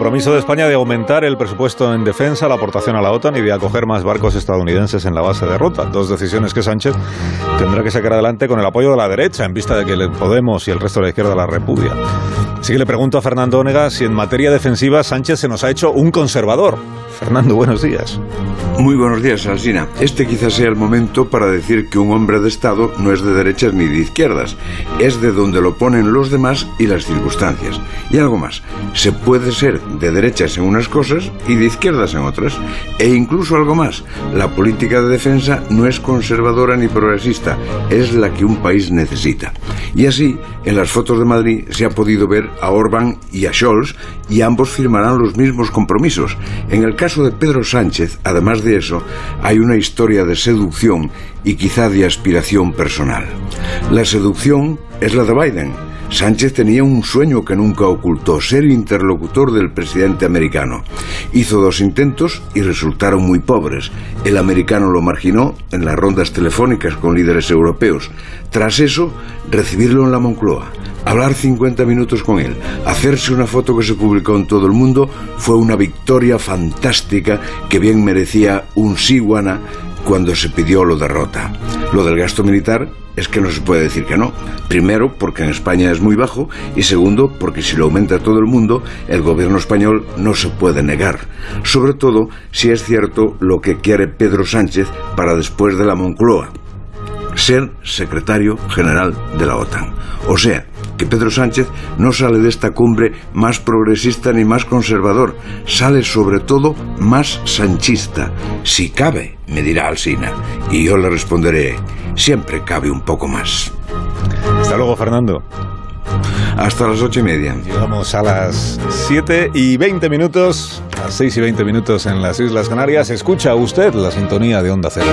compromiso de España de aumentar el presupuesto en defensa, la aportación a la OTAN y de acoger más barcos estadounidenses en la base de Rota. Dos decisiones que Sánchez tendrá que sacar adelante con el apoyo de la derecha, en vista de que Podemos y el resto de la izquierda la repudia. Así que le pregunto a Fernando Onega si en materia defensiva Sánchez se nos ha hecho un conservador. Fernando, buenos días. Muy buenos días, Alsina. Este quizás sea el momento para decir que un hombre de Estado no es de derechas ni de izquierdas, es de donde lo ponen los demás y las circunstancias. Y algo más, se puede ser de derechas en unas cosas y de izquierdas en otras. E incluso algo más, la política de defensa no es conservadora ni progresista, es la que un país necesita. Y así, en las fotos de Madrid se ha podido ver a Orbán y a Scholz y ambos firmarán los mismos compromisos. En el caso de Pedro Sánchez, además de eso, hay una historia de seducción y quizá de aspiración personal. La seducción es la de Biden. Sánchez tenía un sueño que nunca ocultó, ser interlocutor del presidente americano. Hizo dos intentos y resultaron muy pobres. El americano lo marginó en las rondas telefónicas con líderes europeos. Tras eso, recibirlo en la Moncloa, hablar 50 minutos con él, hacerse una foto que se publicó en todo el mundo, fue una victoria fantástica que bien merecía un Siguana cuando se pidió lo derrota. Lo del gasto militar es que no se puede decir que no. Primero, porque en España es muy bajo y segundo, porque si lo aumenta todo el mundo, el gobierno español no se puede negar. Sobre todo si es cierto lo que quiere Pedro Sánchez para después de la Moncloa ser secretario general de la OTAN. O sea, que Pedro Sánchez no sale de esta cumbre más progresista ni más conservador, sale sobre todo más sanchista. Si cabe, me dirá Alsina, y yo le responderé, siempre cabe un poco más. Hasta luego, Fernando. Hasta las ocho y media. Llegamos a las siete y veinte minutos, a las seis y veinte minutos en las Islas Canarias. Escucha usted la sintonía de Onda Cero.